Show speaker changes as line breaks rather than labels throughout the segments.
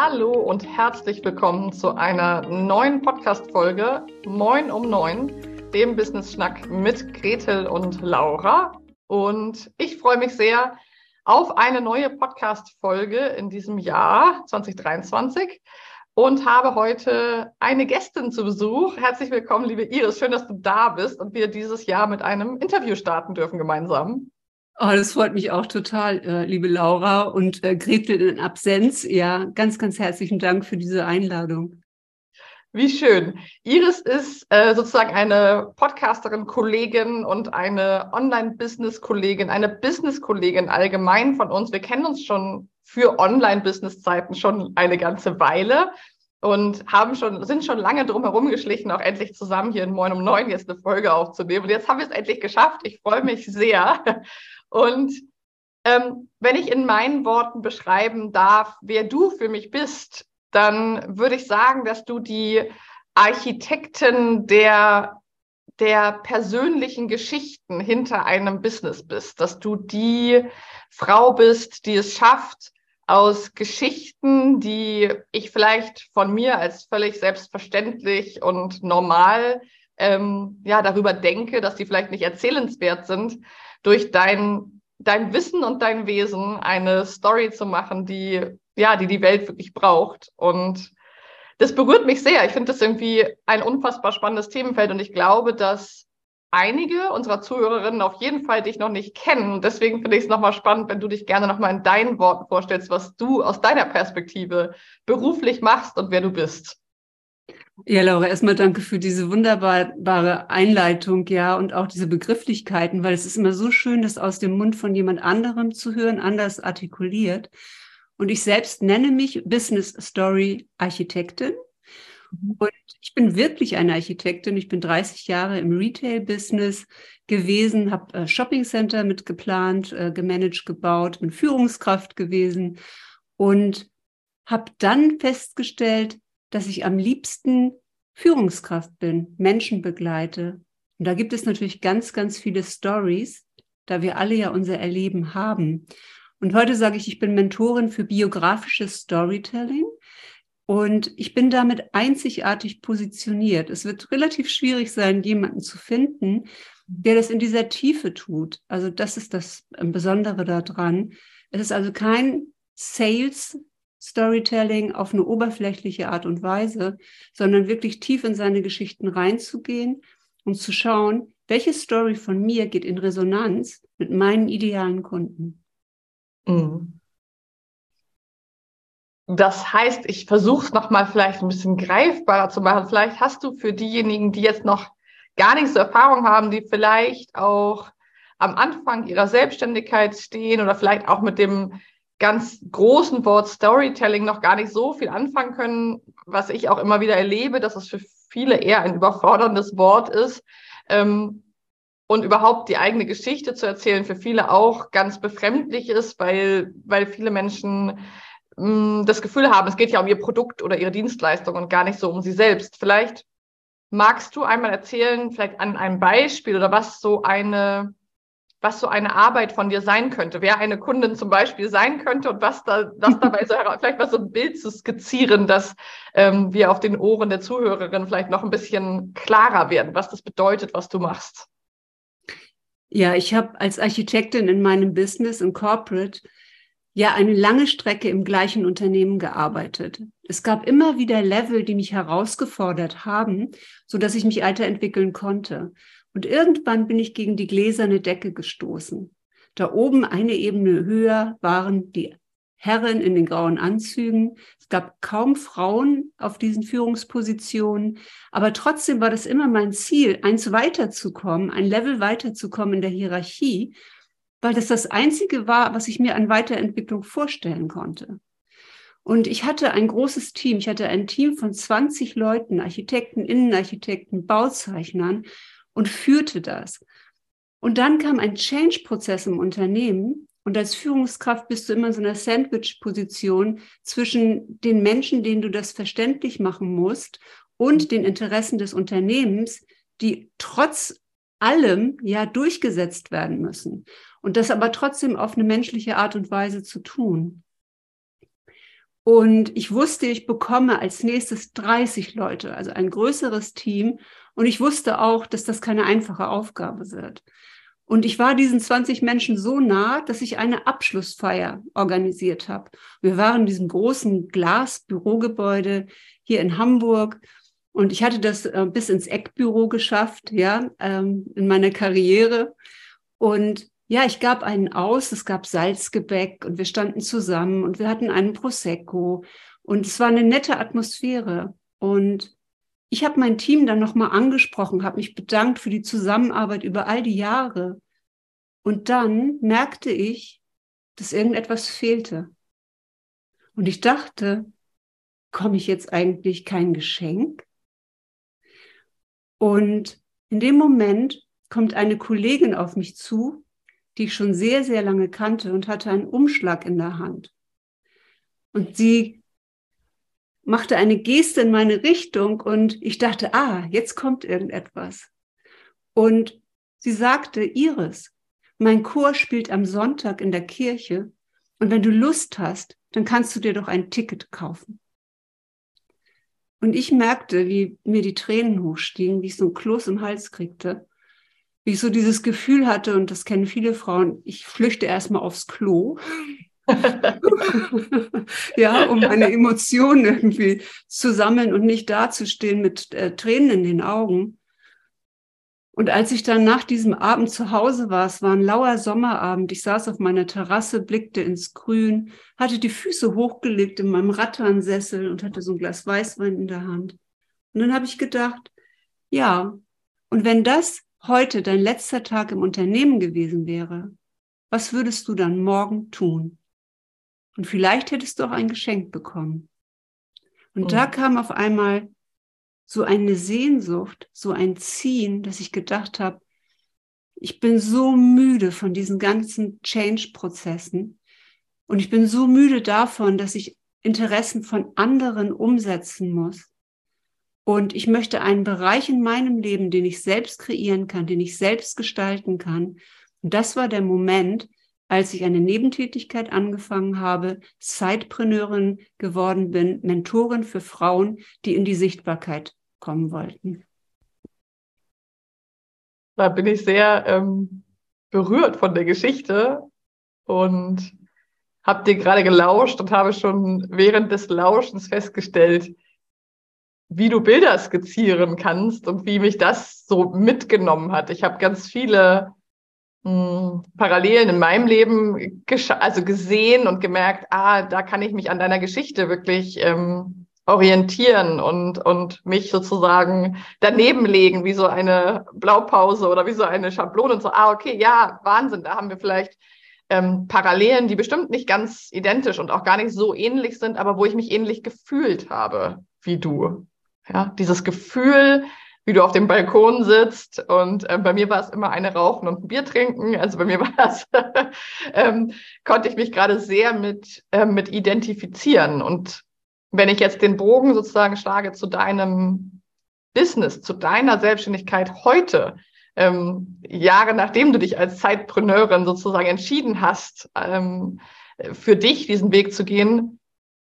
Hallo und herzlich willkommen zu einer neuen Podcast-Folge Moin um Neun, dem Business Schnack mit Gretel und Laura. Und ich freue mich sehr auf eine neue Podcast-Folge in diesem Jahr 2023 und habe heute eine Gästin zu Besuch. Herzlich willkommen, liebe Iris. Schön, dass du da bist und wir dieses Jahr mit einem Interview starten dürfen gemeinsam.
Oh, das freut mich auch total, äh, liebe Laura und äh, Gretel in Absenz. Ja, ganz, ganz herzlichen Dank für diese Einladung.
Wie schön. Iris ist äh, sozusagen eine Podcasterin, Kollegin und eine Online-Business-Kollegin, eine Business-Kollegin allgemein von uns. Wir kennen uns schon für Online-Business-Zeiten schon eine ganze Weile und haben schon, sind schon lange drum herum geschlichen, auch endlich zusammen hier in Moin um Neun jetzt eine Folge aufzunehmen. Und jetzt haben wir es endlich geschafft. Ich freue mich sehr. Und ähm, wenn ich in meinen Worten beschreiben darf, wer du für mich bist, dann würde ich sagen, dass du die Architektin der, der persönlichen Geschichten hinter einem Business bist, dass du die Frau bist, die es schafft, aus Geschichten, die ich vielleicht von mir als völlig selbstverständlich und normal ähm, ja darüber denke, dass die vielleicht nicht erzählenswert sind, durch dein, dein Wissen und dein Wesen eine Story zu machen, die, ja, die die Welt wirklich braucht. Und das berührt mich sehr. Ich finde das irgendwie ein unfassbar spannendes Themenfeld und ich glaube, dass einige unserer Zuhörerinnen auf jeden Fall dich noch nicht kennen. Deswegen finde ich es nochmal spannend, wenn du dich gerne nochmal in deinen Worten vorstellst, was du aus deiner Perspektive beruflich machst und wer du bist.
Ja, Laura, erstmal danke für diese wunderbare Einleitung, ja, und auch diese Begrifflichkeiten, weil es ist immer so schön, das aus dem Mund von jemand anderem zu hören, anders artikuliert. Und ich selbst nenne mich Business Story Architektin. Mhm. Und ich bin wirklich eine Architektin. Ich bin 30 Jahre im Retail-Business gewesen, habe äh, Shopping Center mitgeplant, äh, gemanagt, gebaut, bin Führungskraft gewesen und habe dann festgestellt, dass ich am liebsten Führungskraft bin, Menschen begleite. Und da gibt es natürlich ganz, ganz viele Stories, da wir alle ja unser Erleben haben. Und heute sage ich, ich bin Mentorin für biografisches Storytelling. Und ich bin damit einzigartig positioniert. Es wird relativ schwierig sein, jemanden zu finden, der das in dieser Tiefe tut. Also das ist das Besondere daran. Es ist also kein Sales Storytelling auf eine oberflächliche Art und Weise, sondern wirklich tief in seine Geschichten reinzugehen und zu schauen, welche Story von mir geht in Resonanz mit meinen idealen Kunden. Mhm.
Das heißt, ich versuche es nochmal vielleicht ein bisschen greifbarer zu machen. Vielleicht hast du für diejenigen, die jetzt noch gar nicht so Erfahrung haben, die vielleicht auch am Anfang ihrer Selbstständigkeit stehen oder vielleicht auch mit dem ganz großen Wort Storytelling noch gar nicht so viel anfangen können, was ich auch immer wieder erlebe, dass es für viele eher ein überforderndes Wort ist. Ähm, und überhaupt die eigene Geschichte zu erzählen für viele auch ganz befremdlich ist, weil, weil viele Menschen mh, mm, das Gefühl haben, es geht ja um ihr Produkt oder ihre Dienstleistung und gar nicht so um sie selbst. Vielleicht magst du einmal erzählen, vielleicht an einem Beispiel oder was so eine was so eine Arbeit von dir sein könnte, wer eine Kundin zum Beispiel sein könnte und was da, was dabei so vielleicht mal so ein Bild zu skizzieren, dass ähm, wir auf den Ohren der Zuhörerin vielleicht noch ein bisschen klarer werden, was das bedeutet, was du machst.
Ja, ich habe als Architektin in meinem Business in Corporate ja eine lange Strecke im gleichen Unternehmen gearbeitet. Es gab immer wieder Level, die mich herausgefordert haben, so dass ich mich weiterentwickeln konnte. Und irgendwann bin ich gegen die gläserne Decke gestoßen. Da oben eine Ebene höher waren die Herren in den grauen Anzügen. Es gab kaum Frauen auf diesen Führungspositionen. Aber trotzdem war das immer mein Ziel, eins weiterzukommen, ein Level weiterzukommen in der Hierarchie, weil das das einzige war, was ich mir an Weiterentwicklung vorstellen konnte. Und ich hatte ein großes Team. Ich hatte ein Team von 20 Leuten, Architekten, Innenarchitekten, Bauzeichnern und führte das. Und dann kam ein Change-Prozess im Unternehmen. Und als Führungskraft bist du immer in so einer Sandwich-Position zwischen den Menschen, denen du das verständlich machen musst, und den Interessen des Unternehmens, die trotz allem ja durchgesetzt werden müssen. Und das aber trotzdem auf eine menschliche Art und Weise zu tun. Und ich wusste, ich bekomme als nächstes 30 Leute, also ein größeres Team. Und ich wusste auch, dass das keine einfache Aufgabe wird. Und ich war diesen 20 Menschen so nah, dass ich eine Abschlussfeier organisiert habe. Wir waren in diesem großen Glasbürogebäude hier in Hamburg. Und ich hatte das äh, bis ins Eckbüro geschafft, ja, ähm, in meiner Karriere. Und ja, ich gab einen aus, es gab Salzgebäck und wir standen zusammen und wir hatten einen Prosecco und es war eine nette Atmosphäre. Und ich habe mein Team dann nochmal angesprochen, habe mich bedankt für die Zusammenarbeit über all die Jahre. Und dann merkte ich, dass irgendetwas fehlte. Und ich dachte, komme ich jetzt eigentlich kein Geschenk? Und in dem Moment kommt eine Kollegin auf mich zu die ich schon sehr, sehr lange kannte und hatte einen Umschlag in der Hand. Und sie machte eine Geste in meine Richtung und ich dachte, ah, jetzt kommt irgendetwas. Und sie sagte, Iris, mein Chor spielt am Sonntag in der Kirche und wenn du Lust hast, dann kannst du dir doch ein Ticket kaufen. Und ich merkte, wie mir die Tränen hochstiegen, wie ich so ein Kloß im Hals kriegte wie ich so dieses Gefühl hatte, und das kennen viele Frauen, ich flüchte erstmal aufs Klo. ja, um meine Emotionen irgendwie zu sammeln und nicht dazustehen mit äh, Tränen in den Augen. Und als ich dann nach diesem Abend zu Hause war, es war ein lauer Sommerabend, ich saß auf meiner Terrasse, blickte ins Grün, hatte die Füße hochgelegt in meinem Ratternsessel und hatte so ein Glas Weißwein in der Hand. Und dann habe ich gedacht, ja, und wenn das heute dein letzter Tag im Unternehmen gewesen wäre, was würdest du dann morgen tun? Und vielleicht hättest du auch ein Geschenk bekommen. Und oh. da kam auf einmal so eine Sehnsucht, so ein Ziehen, dass ich gedacht habe, ich bin so müde von diesen ganzen Change-Prozessen und ich bin so müde davon, dass ich Interessen von anderen umsetzen muss. Und ich möchte einen Bereich in meinem Leben, den ich selbst kreieren kann, den ich selbst gestalten kann. Und das war der Moment, als ich eine Nebentätigkeit angefangen habe, Sidepreneurin geworden bin, Mentorin für Frauen, die in die Sichtbarkeit kommen wollten.
Da bin ich sehr ähm, berührt von der Geschichte und habe dir gerade gelauscht und habe schon während des Lauschens festgestellt, wie du Bilder skizzieren kannst und wie mich das so mitgenommen hat. Ich habe ganz viele hm, Parallelen in meinem Leben also gesehen und gemerkt, ah, da kann ich mich an deiner Geschichte wirklich ähm, orientieren und, und mich sozusagen daneben legen, wie so eine Blaupause oder wie so eine Schablone und so, ah, okay, ja, Wahnsinn, da haben wir vielleicht ähm, Parallelen, die bestimmt nicht ganz identisch und auch gar nicht so ähnlich sind, aber wo ich mich ähnlich gefühlt habe wie du. Ja, dieses Gefühl, wie du auf dem Balkon sitzt und äh, bei mir war es immer eine rauchen und ein Bier trinken. Also bei mir war es, ähm, konnte ich mich gerade sehr mit, äh, mit identifizieren. Und wenn ich jetzt den Bogen sozusagen schlage zu deinem Business, zu deiner Selbstständigkeit heute, ähm, Jahre nachdem du dich als Zeitpreneurin sozusagen entschieden hast, ähm, für dich diesen Weg zu gehen,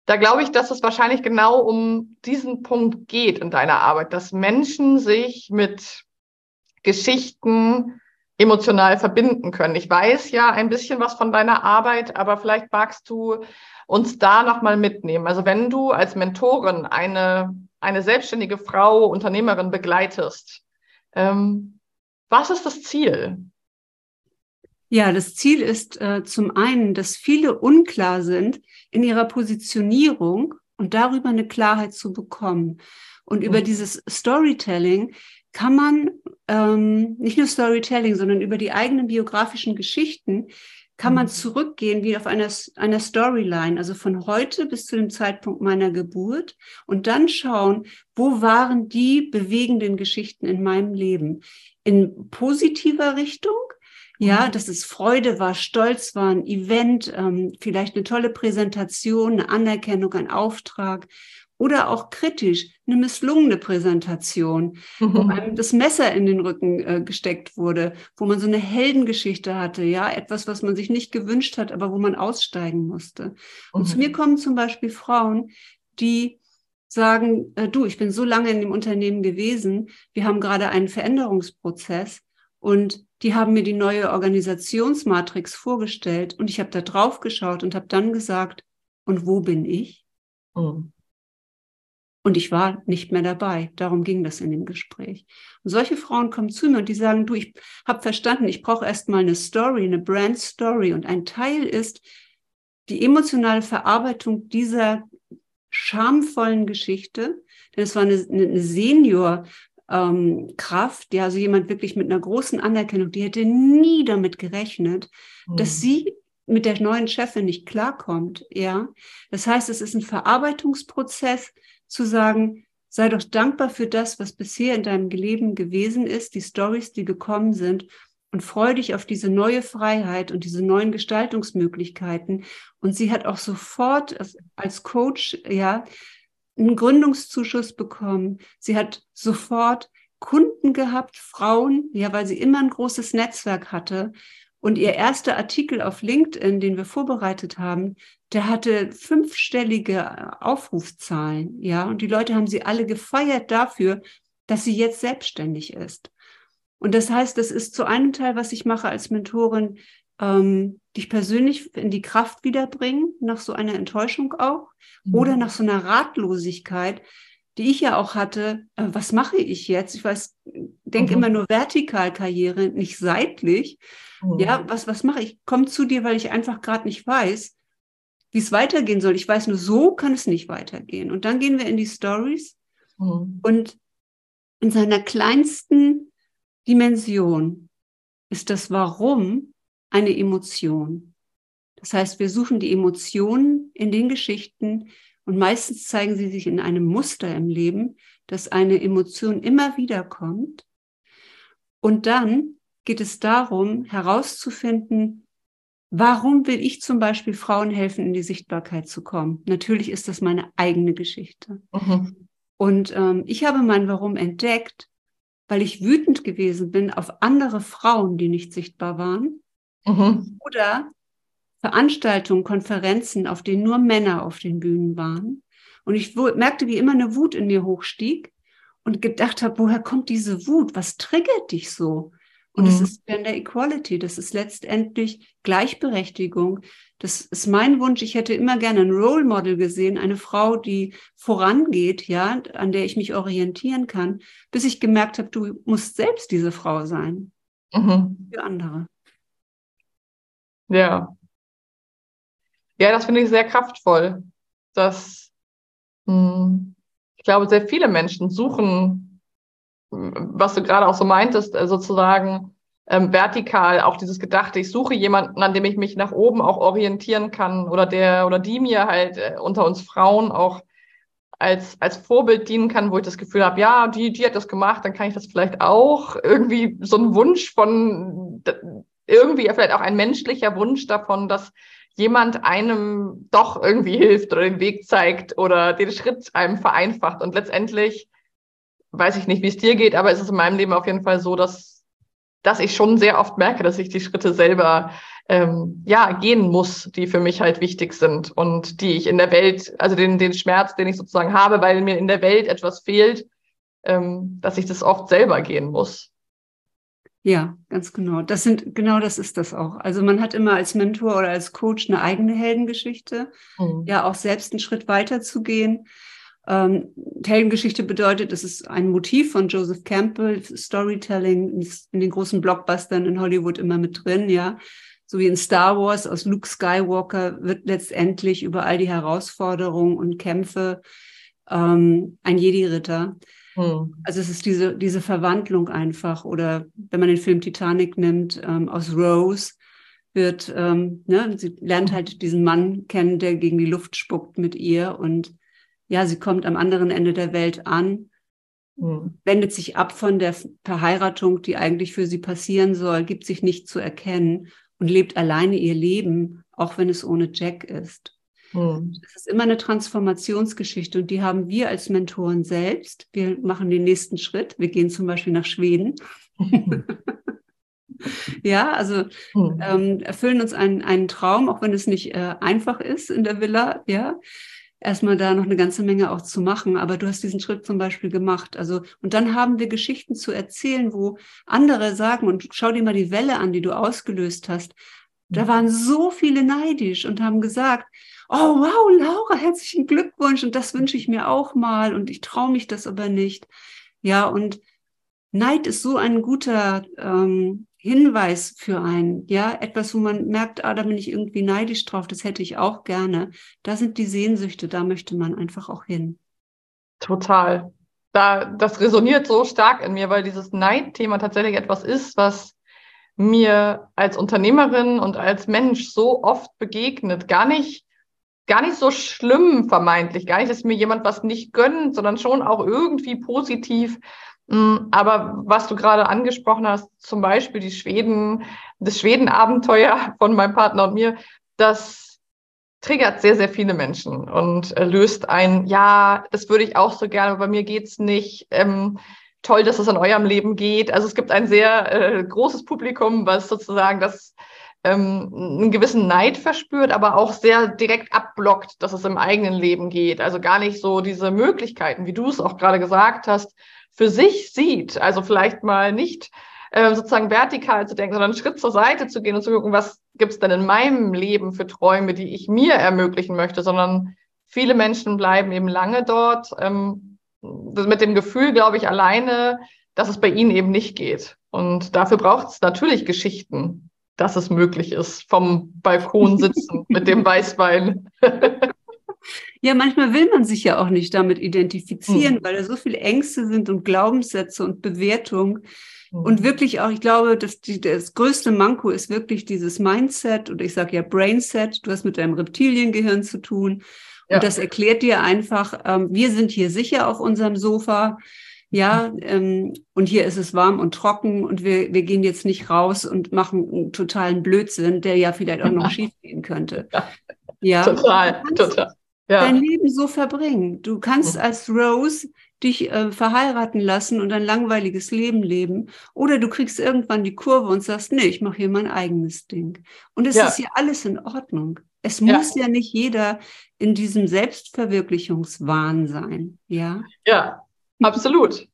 da glaube ich, dass es wahrscheinlich genau um diesen Punkt geht in deiner Arbeit, dass Menschen sich mit Geschichten emotional verbinden können. Ich weiß ja ein bisschen was von deiner Arbeit, aber vielleicht magst du uns da nochmal mitnehmen. Also wenn du als Mentorin eine, eine selbstständige Frau, Unternehmerin begleitest, ähm, was ist das Ziel?
Ja, das Ziel ist äh, zum einen, dass viele unklar sind in ihrer Positionierung und darüber eine Klarheit zu bekommen. Und mhm. über dieses Storytelling kann man ähm, nicht nur Storytelling, sondern über die eigenen biografischen Geschichten kann man mhm. zurückgehen wie auf einer, einer Storyline, also von heute bis zu dem Zeitpunkt meiner Geburt und dann schauen, wo waren die bewegenden Geschichten in meinem Leben? In positiver Richtung ja, dass es Freude war, Stolz war, ein Event, ähm, vielleicht eine tolle Präsentation, eine Anerkennung, ein Auftrag. oder auch kritisch, eine misslungene Präsentation, mhm. wo einem das Messer in den Rücken äh, gesteckt wurde, wo man so eine Heldengeschichte hatte, ja, etwas, was man sich nicht gewünscht hat, aber wo man aussteigen musste. Und mhm. zu mir kommen zum Beispiel Frauen, die sagen, äh, du, ich bin so lange in dem Unternehmen gewesen, wir haben gerade einen Veränderungsprozess und die haben mir die neue Organisationsmatrix vorgestellt und ich habe da drauf geschaut und habe dann gesagt, und wo bin ich? Mhm. Und ich war nicht mehr dabei. Darum ging das in dem Gespräch. Und solche Frauen kommen zu mir und die sagen, du, ich habe verstanden, ich brauche erstmal eine Story, eine Brand Story. Und ein Teil ist die emotionale Verarbeitung dieser schamvollen Geschichte. Denn es war eine, eine Senior ähm, Kraft, ja, also jemand wirklich mit einer großen Anerkennung, die hätte nie damit gerechnet, mhm. dass sie mit der neuen Chefin nicht klarkommt, ja. Das heißt, es ist ein Verarbeitungsprozess, zu sagen, sei doch dankbar für das, was bisher in deinem Leben gewesen ist, die Stories, die gekommen sind und freu dich auf diese neue Freiheit und diese neuen Gestaltungsmöglichkeiten. Und sie hat auch sofort als Coach, ja, einen Gründungszuschuss bekommen. Sie hat sofort Kunden gehabt, Frauen, ja, weil sie immer ein großes Netzwerk hatte. Und ihr erster Artikel auf LinkedIn, den wir vorbereitet haben, der hatte fünfstellige Aufrufzahlen, ja, und die Leute haben sie alle gefeiert dafür, dass sie jetzt selbstständig ist. Und das heißt, das ist zu einem Teil, was ich mache als Mentorin, ähm, dich persönlich in die Kraft wiederbringen, nach so einer Enttäuschung auch, mhm. oder nach so einer Ratlosigkeit, die ich ja auch hatte, äh, was mache ich jetzt? Ich weiß, denke mhm. immer nur vertikal Karriere, nicht seitlich. Mhm. Ja, was, was mache ich? Komme zu dir, weil ich einfach gerade nicht weiß, wie es weitergehen soll. Ich weiß nur, so kann es nicht weitergehen. Und dann gehen wir in die Stories mhm. und in seiner kleinsten Dimension ist das Warum eine Emotion. Das heißt, wir suchen die Emotionen in den Geschichten und meistens zeigen sie sich in einem Muster im Leben, dass eine Emotion immer wieder kommt. Und dann geht es darum, herauszufinden, Warum will ich zum Beispiel Frauen helfen, in die Sichtbarkeit zu kommen? Natürlich ist das meine eigene Geschichte. Mhm. Und ähm, ich habe mein Warum entdeckt, weil ich wütend gewesen bin auf andere Frauen, die nicht sichtbar waren. Mhm. Oder Veranstaltungen, Konferenzen, auf denen nur Männer auf den Bühnen waren. Und ich merkte, wie immer eine Wut in mir hochstieg und gedacht habe, woher kommt diese Wut? Was triggert dich so? Und mhm. es ist Gender Equality, das ist letztendlich Gleichberechtigung. Das ist mein Wunsch. Ich hätte immer gerne ein Role Model gesehen, eine Frau, die vorangeht, ja, an der ich mich orientieren kann, bis ich gemerkt habe, du musst selbst diese Frau sein. Mhm. Für andere.
Ja. Ja, das finde ich sehr kraftvoll. Dass, mh, hm, ich glaube, sehr viele Menschen suchen was du gerade auch so meintest, äh, sozusagen ähm, vertikal auch dieses Gedachte, ich suche jemanden, an dem ich mich nach oben auch orientieren kann oder der oder die mir halt äh, unter uns Frauen auch als, als Vorbild dienen kann, wo ich das Gefühl habe, ja, die, die hat das gemacht, dann kann ich das vielleicht auch. Irgendwie so ein Wunsch von, irgendwie vielleicht auch ein menschlicher Wunsch davon, dass jemand einem doch irgendwie hilft oder den Weg zeigt oder den Schritt einem vereinfacht. Und letztendlich weiß ich nicht, wie es dir geht, aber es ist in meinem Leben auf jeden Fall so, dass, dass ich schon sehr oft merke, dass ich die Schritte selber ähm, ja gehen muss, die für mich halt wichtig sind und die ich in der Welt, also den, den Schmerz, den ich sozusagen habe, weil mir in der Welt etwas fehlt, ähm, dass ich das oft selber gehen muss.
Ja, ganz genau. Das sind, genau das ist das auch. Also man hat immer als Mentor oder als Coach eine eigene Heldengeschichte, mhm. ja auch selbst einen Schritt weiter zu gehen. Ähm, Heldengeschichte bedeutet, es ist ein Motiv von Joseph Campbell, Storytelling in den großen Blockbustern in Hollywood immer mit drin, ja. So wie in Star Wars aus Luke Skywalker wird letztendlich über all die Herausforderungen und Kämpfe ähm, ein Jedi-Ritter. Hm. Also es ist diese, diese Verwandlung einfach. Oder wenn man den Film Titanic nimmt, ähm, aus Rose wird, ähm, ne, sie lernt halt diesen Mann kennen, der gegen die Luft spuckt mit ihr und ja, sie kommt am anderen Ende der Welt an, mhm. wendet sich ab von der Verheiratung, die eigentlich für sie passieren soll, gibt sich nicht zu erkennen und lebt alleine ihr Leben, auch wenn es ohne Jack ist. Hm. Das ist immer eine Transformationsgeschichte und die haben wir als Mentoren selbst. Wir machen den nächsten Schritt. Wir gehen zum Beispiel nach Schweden. ja, also hm. ähm, erfüllen uns einen, einen Traum, auch wenn es nicht äh, einfach ist in der Villa, ja erstmal da noch eine ganze Menge auch zu machen. Aber du hast diesen Schritt zum Beispiel gemacht. Also, und dann haben wir Geschichten zu erzählen, wo andere sagen, und schau dir mal die Welle an, die du ausgelöst hast. Da mhm. waren so viele neidisch und haben gesagt, oh wow, Laura, herzlichen Glückwunsch und das wünsche ich mir auch mal und ich traue mich das aber nicht. Ja, und Neid ist so ein guter ähm, Hinweis für einen, ja, etwas, wo man merkt, ah, da bin ich irgendwie neidisch drauf, das hätte ich auch gerne. Da sind die Sehnsüchte, da möchte man einfach auch hin.
Total. Da, das resoniert so stark in mir, weil dieses Neidthema tatsächlich etwas ist, was mir als Unternehmerin und als Mensch so oft begegnet. Gar nicht, gar nicht so schlimm vermeintlich, gar nicht, dass mir jemand was nicht gönnt, sondern schon auch irgendwie positiv Mm, aber was du gerade angesprochen hast, zum Beispiel die Schweden, das Schweden-Abenteuer von meinem Partner und mir, das triggert sehr, sehr viele Menschen und löst ein, ja, das würde ich auch so gerne, aber bei mir geht's nicht. Ähm, toll, dass es in eurem Leben geht. Also es gibt ein sehr äh, großes Publikum, was sozusagen das ähm, einen gewissen Neid verspürt, aber auch sehr direkt abblockt, dass es im eigenen Leben geht. Also gar nicht so diese Möglichkeiten, wie du es auch gerade gesagt hast, für sich sieht. Also vielleicht mal nicht äh, sozusagen vertikal zu denken, sondern einen Schritt zur Seite zu gehen und zu gucken, was gibt's denn in meinem Leben für Träume, die ich mir ermöglichen möchte, sondern viele Menschen bleiben eben lange dort ähm, mit dem Gefühl, glaube ich, alleine, dass es bei ihnen eben nicht geht. Und dafür braucht es natürlich Geschichten, dass es möglich ist, vom Balkon sitzen mit dem Weißwein.
Ja, manchmal will man sich ja auch nicht damit identifizieren, mhm. weil da so viele Ängste sind und Glaubenssätze und Bewertung. Mhm. Und wirklich auch, ich glaube, dass die, das größte Manko ist wirklich dieses Mindset oder ich sage ja Brainset. Du hast mit deinem Reptiliengehirn zu tun. Und ja. das erklärt dir einfach, ähm, wir sind hier sicher auf unserem Sofa. Ja, ähm, und hier ist es warm und trocken und wir, wir gehen jetzt nicht raus und machen einen totalen Blödsinn, der ja vielleicht auch noch schief gehen könnte.
Ja, total, total
ja. dein Leben so verbringen. Du kannst mhm. als Rose dich äh, verheiraten lassen und ein langweiliges Leben leben. Oder du kriegst irgendwann die Kurve und sagst, nee, ich mache hier mein eigenes Ding. Und es ja. ist ja alles in Ordnung. Es ja. muss ja nicht jeder in diesem Selbstverwirklichungswahn sein. Ja,
ja absolut.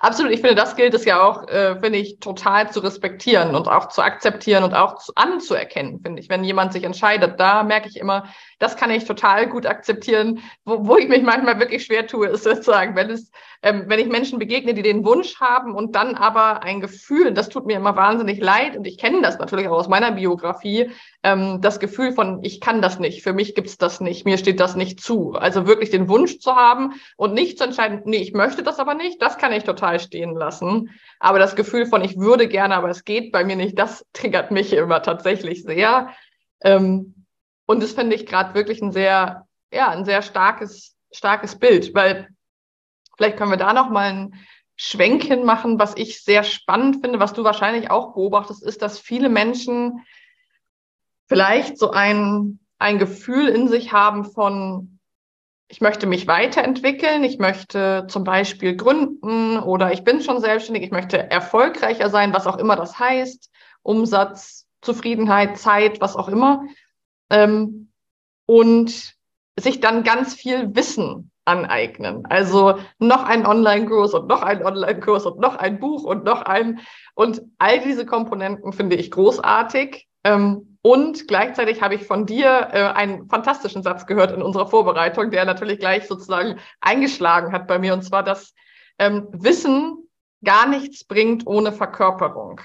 Absolut, ich finde, das gilt es ja auch, äh, finde ich, total zu respektieren und auch zu akzeptieren und auch zu, anzuerkennen, finde ich. Wenn jemand sich entscheidet, da merke ich immer, das kann ich total gut akzeptieren. Wo, wo ich mich manchmal wirklich schwer tue, ist sozusagen, wenn es, ähm, wenn ich Menschen begegne, die den Wunsch haben und dann aber ein Gefühl, das tut mir immer wahnsinnig leid und ich kenne das natürlich auch aus meiner Biografie, ähm, das Gefühl von, ich kann das nicht, für mich gibt's das nicht, mir steht das nicht zu. Also wirklich den Wunsch zu haben und nicht zu entscheiden, nee, ich möchte das aber nicht, das kann ich total stehen lassen. Aber das Gefühl von, ich würde gerne, aber es geht bei mir nicht, das triggert mich immer tatsächlich sehr. Ähm, und das finde ich gerade wirklich ein sehr, ja, ein sehr starkes, starkes Bild, weil vielleicht können wir da noch mal ein Schwenken machen, was ich sehr spannend finde, was du wahrscheinlich auch beobachtest, ist, dass viele Menschen vielleicht so ein, ein Gefühl in sich haben von, ich möchte mich weiterentwickeln, ich möchte zum Beispiel gründen oder ich bin schon selbstständig, ich möchte erfolgreicher sein, was auch immer das heißt, Umsatz, Zufriedenheit, Zeit, was auch immer. Ähm, und sich dann ganz viel Wissen aneignen. Also noch ein Online-Kurs und noch ein Online-Kurs und noch ein Buch und noch ein. Und all diese Komponenten finde ich großartig. Ähm, und gleichzeitig habe ich von dir äh, einen fantastischen Satz gehört in unserer Vorbereitung, der natürlich gleich sozusagen eingeschlagen hat bei mir. Und zwar, dass ähm, Wissen gar nichts bringt ohne Verkörperung.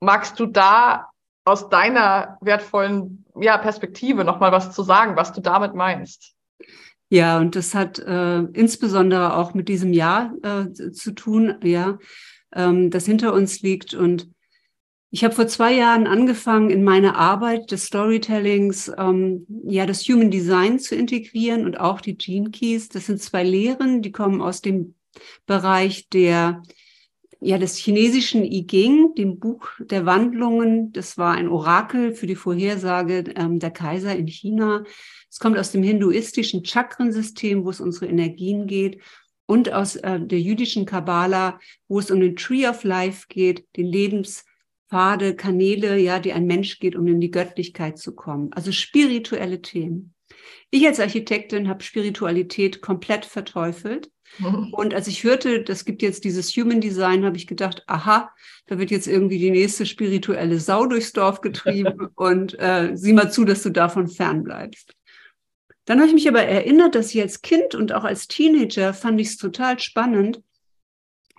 Magst du da aus deiner wertvollen ja, Perspektive nochmal was zu sagen, was du damit meinst?
Ja, und das hat äh, insbesondere auch mit diesem Jahr äh, zu tun, ja, ähm, das hinter uns liegt. Und ich habe vor zwei Jahren angefangen, in meine Arbeit des Storytellings ähm, ja das Human Design zu integrieren und auch die Gene Keys. Das sind zwei Lehren, die kommen aus dem Bereich der ja, des chinesischen I Ging, dem Buch der Wandlungen. Das war ein Orakel für die Vorhersage ähm, der Kaiser in China. Es kommt aus dem hinduistischen Chakrensystem, wo es unsere Energien geht, und aus äh, der jüdischen Kabbala, wo es um den Tree of Life geht, den Lebenspfade, Kanäle, ja, die ein Mensch geht, um in die Göttlichkeit zu kommen. Also spirituelle Themen. Ich als Architektin habe Spiritualität komplett verteufelt Und als ich hörte, das gibt jetzt dieses Human Design, habe ich gedacht, aha, da wird jetzt irgendwie die nächste spirituelle Sau durchs Dorf getrieben und äh, sieh mal zu, dass du davon fernbleibst. Dann habe ich mich aber erinnert, dass ich als Kind und auch als Teenager fand ich es total spannend,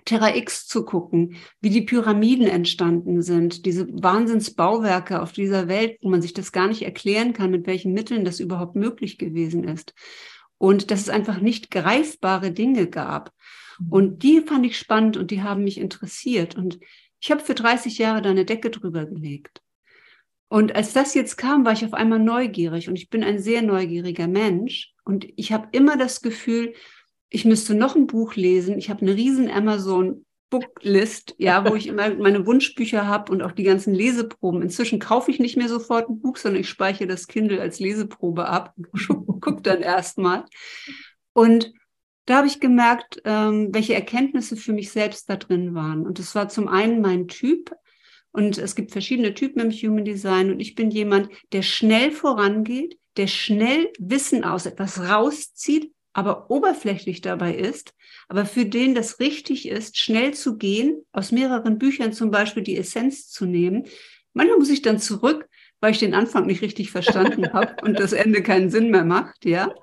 Terra X zu gucken, wie die Pyramiden entstanden sind, diese Wahnsinnsbauwerke auf dieser Welt, wo man sich das gar nicht erklären kann, mit welchen Mitteln das überhaupt möglich gewesen ist und dass es einfach nicht greifbare Dinge gab. Mhm. Und die fand ich spannend und die haben mich interessiert. Und ich habe für 30 Jahre da eine Decke drüber gelegt. Und als das jetzt kam, war ich auf einmal neugierig und ich bin ein sehr neugieriger Mensch und ich habe immer das Gefühl, ich müsste noch ein Buch lesen. Ich habe eine riesen Amazon Booklist, ja, wo ich immer meine Wunschbücher habe und auch die ganzen Leseproben. Inzwischen kaufe ich nicht mehr sofort ein Buch, sondern ich speichere das Kindle als Leseprobe ab und gucke dann erstmal. Und da habe ich gemerkt, ähm, welche Erkenntnisse für mich selbst da drin waren. Und das war zum einen mein Typ. Und es gibt verschiedene Typen im Human Design. Und ich bin jemand, der schnell vorangeht, der schnell Wissen aus etwas rauszieht, aber oberflächlich dabei ist, aber für den das richtig ist, schnell zu gehen, aus mehreren Büchern zum Beispiel die Essenz zu nehmen. Manchmal muss ich dann zurück, weil ich den Anfang nicht richtig verstanden habe und das Ende keinen Sinn mehr macht, ja.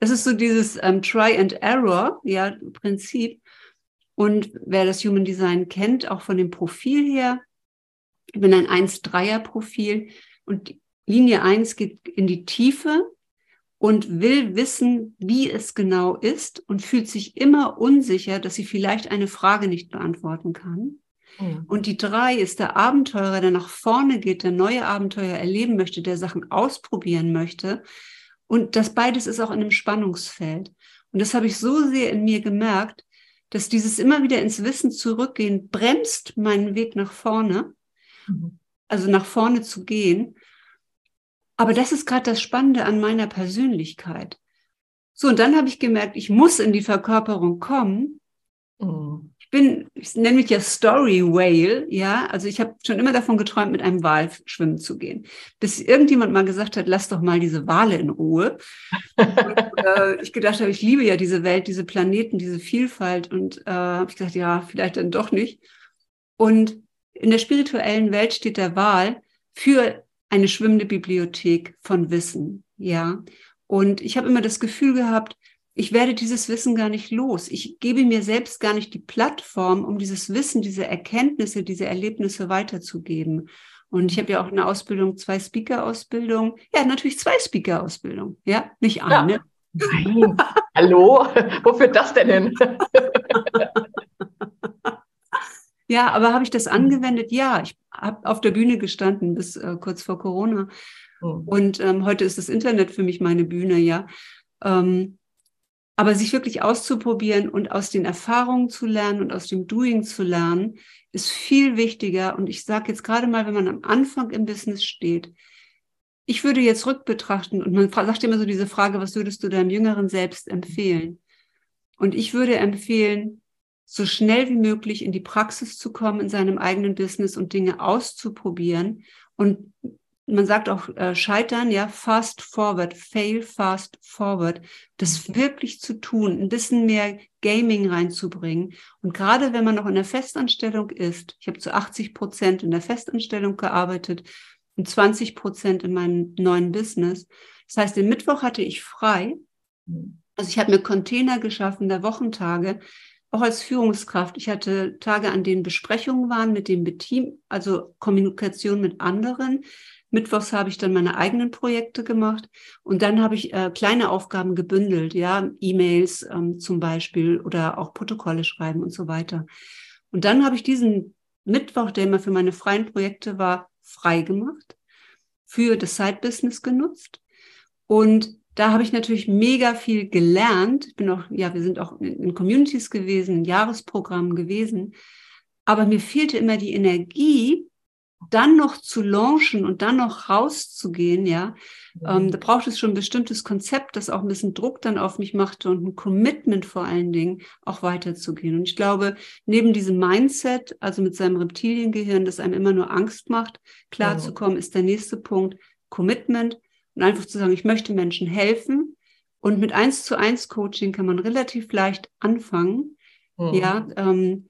Das ist so dieses ähm, Try and Error, ja, Prinzip. Und wer das Human Design kennt, auch von dem Profil her, ich bin ein 1-3er Profil und Linie 1 geht in die Tiefe, und will wissen, wie es genau ist und fühlt sich immer unsicher, dass sie vielleicht eine Frage nicht beantworten kann. Mhm. Und die drei ist der Abenteurer, der nach vorne geht, der neue Abenteuer erleben möchte, der Sachen ausprobieren möchte. Und das beides ist auch in einem Spannungsfeld. Und das habe ich so sehr in mir gemerkt, dass dieses immer wieder ins Wissen zurückgehen bremst meinen Weg nach vorne, mhm. also nach vorne zu gehen. Aber das ist gerade das Spannende an meiner Persönlichkeit. So, und dann habe ich gemerkt, ich muss in die Verkörperung kommen. Mhm. Ich bin, ich nenne mich ja Story Whale, ja. Also ich habe schon immer davon geträumt, mit einem Wal schwimmen zu gehen. Bis irgendjemand mal gesagt hat, lass doch mal diese Wale in Ruhe. und, äh, ich gedacht habe, ich liebe ja diese Welt, diese Planeten, diese Vielfalt. Und äh, habe ich gesagt, ja, vielleicht dann doch nicht. Und in der spirituellen Welt steht der Wal für eine schwimmende Bibliothek von Wissen, ja. Und ich habe immer das Gefühl gehabt, ich werde dieses Wissen gar nicht los. Ich gebe mir selbst gar nicht die Plattform, um dieses Wissen, diese Erkenntnisse, diese Erlebnisse weiterzugeben. Und ich habe ja auch eine Ausbildung, zwei Speaker-Ausbildungen. Ja, natürlich zwei Speaker-Ausbildungen. Ja, nicht eine. Ja.
Nein. Hallo? Wofür das denn hin?
Ja, aber habe ich das mhm. angewendet? Ja, ich habe auf der Bühne gestanden bis äh, kurz vor Corona. Oh. Und ähm, heute ist das Internet für mich meine Bühne, ja. Ähm, aber sich wirklich auszuprobieren und aus den Erfahrungen zu lernen und aus dem Doing zu lernen, ist viel wichtiger. Und ich sage jetzt gerade mal, wenn man am Anfang im Business steht, ich würde jetzt rückbetrachten und man sagt immer so diese Frage, was würdest du deinem jüngeren Selbst empfehlen? Und ich würde empfehlen, so schnell wie möglich in die Praxis zu kommen in seinem eigenen Business und Dinge auszuprobieren. Und man sagt auch äh, scheitern, ja, fast forward, fail fast forward, das mhm. wirklich zu tun, ein bisschen mehr Gaming reinzubringen. Und gerade wenn man noch in der Festanstellung ist, ich habe zu 80 Prozent in der Festanstellung gearbeitet und 20 Prozent in meinem neuen Business. Das heißt, den Mittwoch hatte ich frei. Mhm. Also ich habe mir Container geschaffen, der Wochentage, auch als Führungskraft. Ich hatte Tage, an denen Besprechungen waren mit dem Team, also Kommunikation mit anderen. Mittwochs habe ich dann meine eigenen Projekte gemacht und dann habe ich äh, kleine Aufgaben gebündelt, ja, E-Mails ähm, zum Beispiel oder auch Protokolle schreiben und so weiter. Und dann habe ich diesen Mittwoch, der immer für meine freien Projekte war, frei gemacht, für das Side-Business genutzt und da habe ich natürlich mega viel gelernt. Ich bin auch, ja, wir sind auch in Communities gewesen, in Jahresprogrammen gewesen. aber mir fehlte immer die Energie, dann noch zu launchen und dann noch rauszugehen, ja, mhm. ähm, da braucht es schon ein bestimmtes Konzept, das auch ein bisschen Druck dann auf mich machte und ein Commitment vor allen Dingen, auch weiterzugehen. Und ich glaube, neben diesem Mindset, also mit seinem Reptiliengehirn, das einem immer nur Angst macht, klarzukommen, ist der nächste Punkt Commitment und einfach zu sagen, ich möchte Menschen helfen. Und mit eins zu eins Coaching kann man relativ leicht anfangen. Mhm. Ja, ähm,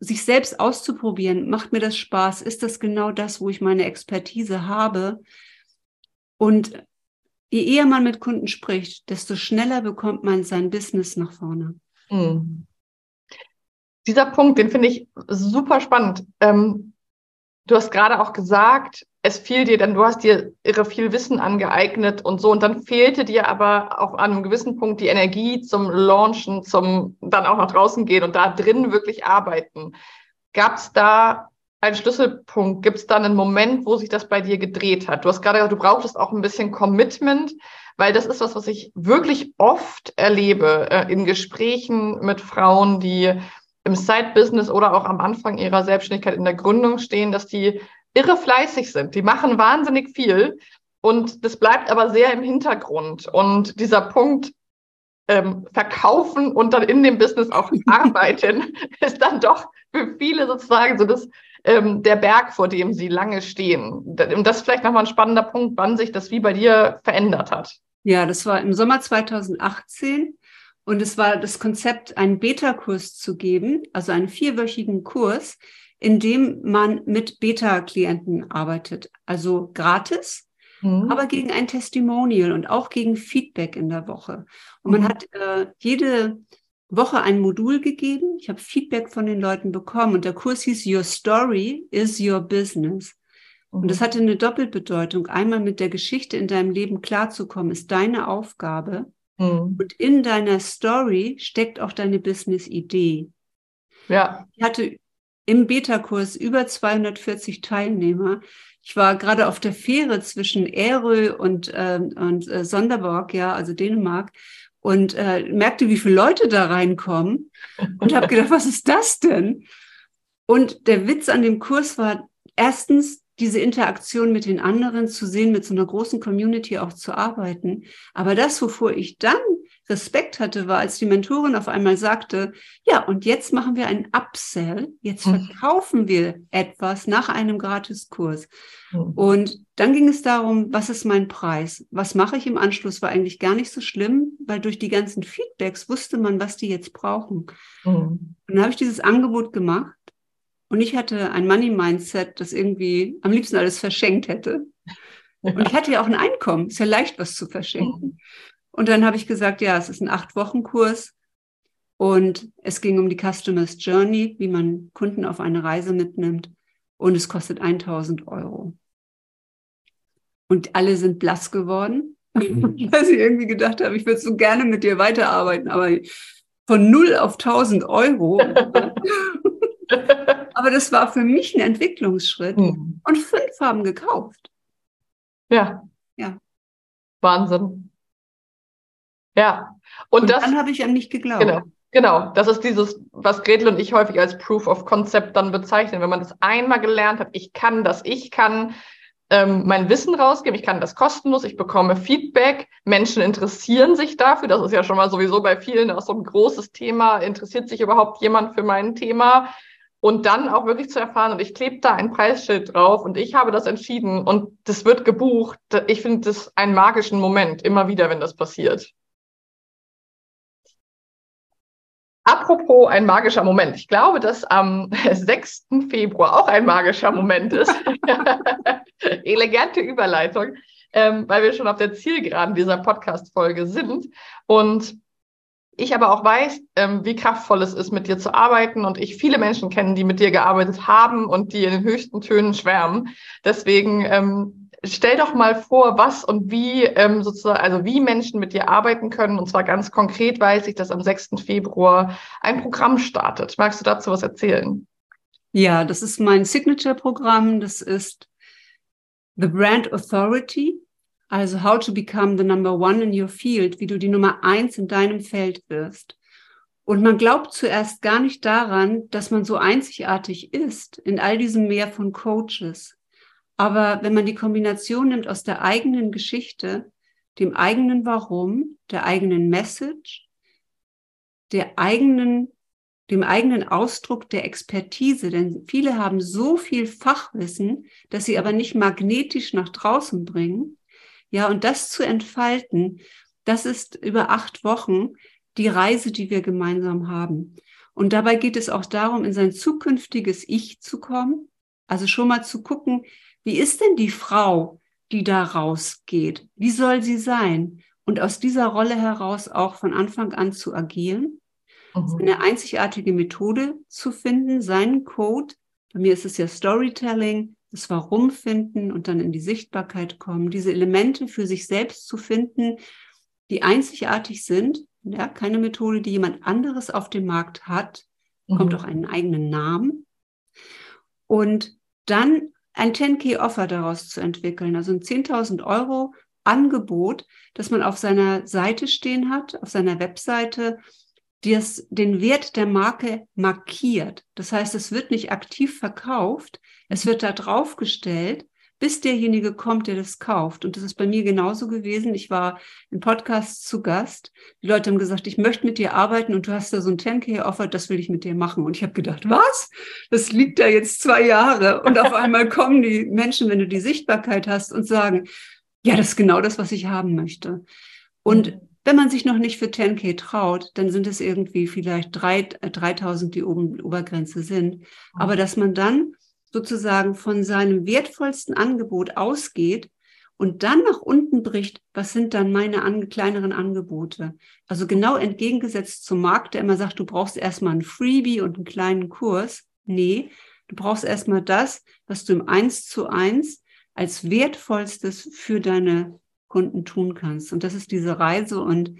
sich selbst auszuprobieren, macht mir das Spaß? Ist das genau das, wo ich meine Expertise habe? Und je eher man mit Kunden spricht, desto schneller bekommt man sein Business nach vorne. Mhm.
Dieser Punkt, den finde ich super spannend. Ähm, du hast gerade auch gesagt, es fiel dir, denn du hast dir irre viel Wissen angeeignet und so, und dann fehlte dir aber auch an einem gewissen Punkt die Energie zum Launchen, zum dann auch nach draußen gehen und da drin wirklich arbeiten. Gab es da einen Schlüsselpunkt? Gibt es da einen Moment, wo sich das bei dir gedreht hat? Du hast gerade gesagt, du brauchtest auch ein bisschen Commitment, weil das ist was, was ich wirklich oft erlebe äh, in Gesprächen mit Frauen, die im Side-Business oder auch am Anfang ihrer Selbstständigkeit in der Gründung stehen, dass die irre fleißig sind. Die machen wahnsinnig viel und das bleibt aber sehr im Hintergrund. Und dieser Punkt, ähm, verkaufen und dann in dem Business auch arbeiten, ist dann doch für viele sozusagen so das, ähm, der Berg, vor dem sie lange stehen. Und das ist vielleicht nochmal ein spannender Punkt, wann sich das wie bei dir verändert hat.
Ja, das war im Sommer 2018 und es war das Konzept, einen Beta-Kurs zu geben, also einen vierwöchigen Kurs, in dem man mit Beta-Klienten arbeitet. Also gratis, mhm. aber gegen ein Testimonial und auch gegen Feedback in der Woche. Und man mhm. hat äh, jede Woche ein Modul gegeben. Ich habe Feedback von den Leuten bekommen und der Kurs hieß Your Story is Your Business. Und das mhm. hatte eine Doppelbedeutung. Einmal mit der Geschichte in deinem Leben klarzukommen, ist deine Aufgabe. Mhm. Und in deiner Story steckt auch deine Business-Idee. Ja. Ich hatte im Beta-Kurs über 240 Teilnehmer. Ich war gerade auf der Fähre zwischen Ärö und, ähm, und äh, Sonderborg, ja, also Dänemark, und äh, merkte, wie viele Leute da reinkommen und habe gedacht, was ist das denn? Und der Witz an dem Kurs war erstens diese Interaktion mit den anderen zu sehen, mit so einer großen Community auch zu arbeiten. Aber das, wovor ich dann Respekt hatte, war, als die Mentorin auf einmal sagte, ja, und jetzt machen wir einen Upsell, jetzt mhm. verkaufen wir etwas nach einem Gratiskurs. Mhm. Und dann ging es darum, was ist mein Preis? Was mache ich im Anschluss? War eigentlich gar nicht so schlimm, weil durch die ganzen Feedbacks wusste man, was die jetzt brauchen. Mhm. Und dann habe ich dieses Angebot gemacht und ich hatte ein Money-Mindset, das irgendwie am liebsten alles verschenkt hätte. Und ich hatte ja auch ein Einkommen. Ist ja leicht, was zu verschenken. Und dann habe ich gesagt, ja, es ist ein Acht-Wochen-Kurs und es ging um die Customer's Journey, wie man Kunden auf eine Reise mitnimmt. Und es kostet 1000 Euro. Und alle sind blass geworden, weil sie irgendwie gedacht haben, ich würde so gerne mit dir weiterarbeiten, aber von 0 auf 1000 Euro. aber das war für mich ein Entwicklungsschritt. Mhm. Und fünf haben gekauft.
Ja. Ja. Wahnsinn. Ja. Und, und das,
dann habe ich an mich geglaubt.
Genau. Genau, das ist dieses, was Gretel und ich häufig als Proof of Concept dann bezeichnen. Wenn man das einmal gelernt hat, ich kann das, ich kann ähm, mein Wissen rausgeben, ich kann das kostenlos, ich bekomme Feedback, Menschen interessieren sich dafür, das ist ja schon mal sowieso bei vielen auch so ein großes Thema, interessiert sich überhaupt jemand für mein Thema? Und dann auch wirklich zu erfahren, und ich klebe da ein Preisschild drauf und ich habe das entschieden und das wird gebucht. Ich finde das einen magischen Moment, immer wieder, wenn das passiert. Apropos ein magischer Moment. Ich glaube, dass am 6. Februar auch ein magischer Moment ist. Elegante Überleitung, ähm, weil wir schon auf der Zielgeraden dieser Podcast-Folge sind. Und ich aber auch weiß, ähm, wie kraftvoll es ist, mit dir zu arbeiten und ich viele Menschen kenne, die mit dir gearbeitet haben und die in den höchsten Tönen schwärmen. Deswegen ähm, stell doch mal vor, was und wie ähm, sozusagen, also wie Menschen mit dir arbeiten können. Und zwar ganz konkret weiß ich, dass am 6. Februar ein Programm startet. Magst du dazu was erzählen?
Ja, das ist mein Signature-Programm. Das ist The Brand Authority. Also How to Become the Number One in Your Field, wie du die Nummer eins in deinem Feld wirst. Und man glaubt zuerst gar nicht daran, dass man so einzigartig ist in all diesem Meer von Coaches. Aber wenn man die Kombination nimmt aus der eigenen Geschichte, dem eigenen Warum, der eigenen Message, der eigenen, dem eigenen Ausdruck der Expertise, denn viele haben so viel Fachwissen, dass sie aber nicht magnetisch nach draußen bringen. Ja, und das zu entfalten, das ist über acht Wochen die Reise, die wir gemeinsam haben. Und dabei geht es auch darum, in sein zukünftiges Ich zu kommen. Also schon mal zu gucken, wie ist denn die Frau, die da rausgeht? Wie soll sie sein? Und aus dieser Rolle heraus auch von Anfang an zu agieren. Mhm. Eine einzigartige Methode zu finden, seinen Code. Bei mir ist es ja Storytelling, das Warum finden und dann in die Sichtbarkeit kommen, diese Elemente für sich selbst zu finden, die einzigartig sind ja, keine Methode, die jemand anderes auf dem Markt hat, mhm. kommt auch einen eigenen Namen. Und dann ein 10K-Offer daraus zu entwickeln, also ein 10.000 Euro Angebot, das man auf seiner Seite stehen hat, auf seiner Webseite, die es den Wert der Marke markiert. Das heißt, es wird nicht aktiv verkauft, es wird da draufgestellt bis derjenige kommt, der das kauft. Und das ist bei mir genauso gewesen. Ich war im Podcast zu Gast. Die Leute haben gesagt, ich möchte mit dir arbeiten und du hast da so ein 10K-Offer, das will ich mit dir machen. Und ich habe gedacht, was? Das liegt da jetzt zwei Jahre. Und auf einmal kommen die Menschen, wenn du die Sichtbarkeit hast und sagen, ja, das ist genau das, was ich haben möchte. Und wenn man sich noch nicht für 10K traut, dann sind es irgendwie vielleicht 3000, die oben Obergrenze sind. Aber dass man dann sozusagen von seinem wertvollsten Angebot ausgeht und dann nach unten bricht, was sind dann meine an, kleineren Angebote? Also genau entgegengesetzt zum Markt, der immer sagt, du brauchst erstmal ein Freebie und einen kleinen Kurs. Nee, du brauchst erstmal das, was du im Eins zu eins als wertvollstes für deine Kunden tun kannst. Und das ist diese Reise und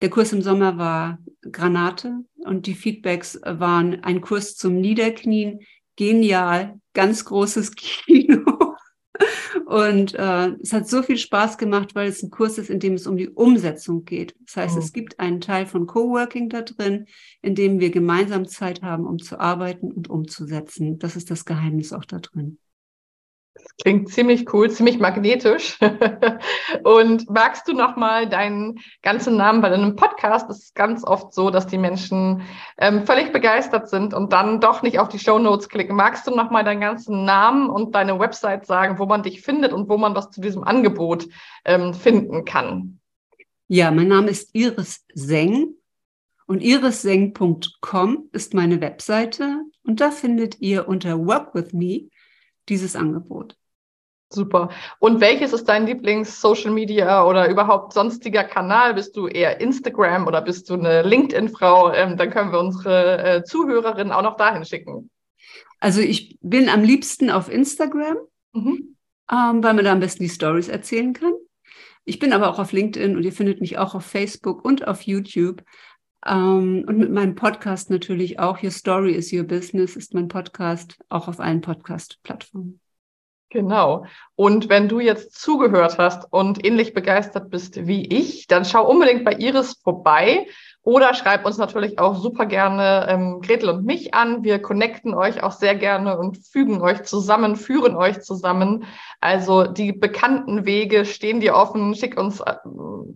der Kurs im Sommer war Granate und die Feedbacks waren ein Kurs zum Niederknien, genial, ganz großes Kino. Und äh, es hat so viel Spaß gemacht, weil es ein Kurs ist, in dem es um die Umsetzung geht. Das heißt, oh. es gibt einen Teil von Coworking da drin, in dem wir gemeinsam Zeit haben, um zu arbeiten und umzusetzen. Das ist das Geheimnis auch da drin.
Klingt ziemlich cool, ziemlich magnetisch. und magst du noch mal deinen ganzen Namen? Weil in einem Podcast ist es ganz oft so, dass die Menschen ähm, völlig begeistert sind und dann doch nicht auf die Show Notes klicken. Magst du noch mal deinen ganzen Namen und deine Website sagen, wo man dich findet und wo man was zu diesem Angebot ähm, finden kann?
Ja, mein Name ist Iris Seng und irisseng.com ist meine Webseite und da findet ihr unter Work with Me dieses Angebot.
Super. Und welches ist dein Lieblings-Social Media oder überhaupt sonstiger Kanal? Bist du eher Instagram oder bist du eine LinkedIn-Frau? Ähm, dann können wir unsere äh, Zuhörerinnen auch noch dahin schicken.
Also ich bin am liebsten auf Instagram, mhm. ähm, weil man da am besten die Stories erzählen kann. Ich bin aber auch auf LinkedIn und ihr findet mich auch auf Facebook und auf YouTube. Ähm, und mit meinem Podcast natürlich auch. Your Story is Your Business ist mein Podcast, auch auf allen Podcast-Plattformen.
Genau. Und wenn du jetzt zugehört hast und ähnlich begeistert bist wie ich, dann schau unbedingt bei Iris vorbei oder schreib uns natürlich auch super gerne ähm, Gretel und mich an. Wir connecten euch auch sehr gerne und fügen euch zusammen, führen euch zusammen. Also die bekannten Wege stehen dir offen. Schick uns äh,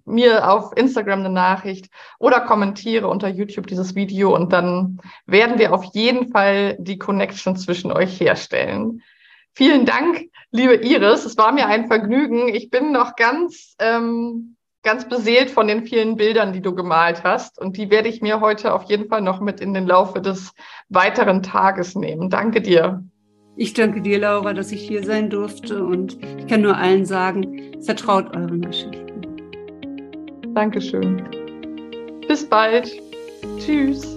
mir auf Instagram eine Nachricht oder kommentiere unter YouTube dieses Video und dann werden wir auf jeden Fall die Connection zwischen euch herstellen. Vielen Dank, liebe Iris. Es war mir ein Vergnügen. Ich bin noch ganz, ähm, ganz beseelt von den vielen Bildern, die du gemalt hast. Und die werde ich mir heute auf jeden Fall noch mit in den Laufe des weiteren Tages nehmen. Danke dir.
Ich danke dir, Laura, dass ich hier sein durfte. Und ich kann nur allen sagen, vertraut euren Geschichten.
Dankeschön. Bis bald. Tschüss.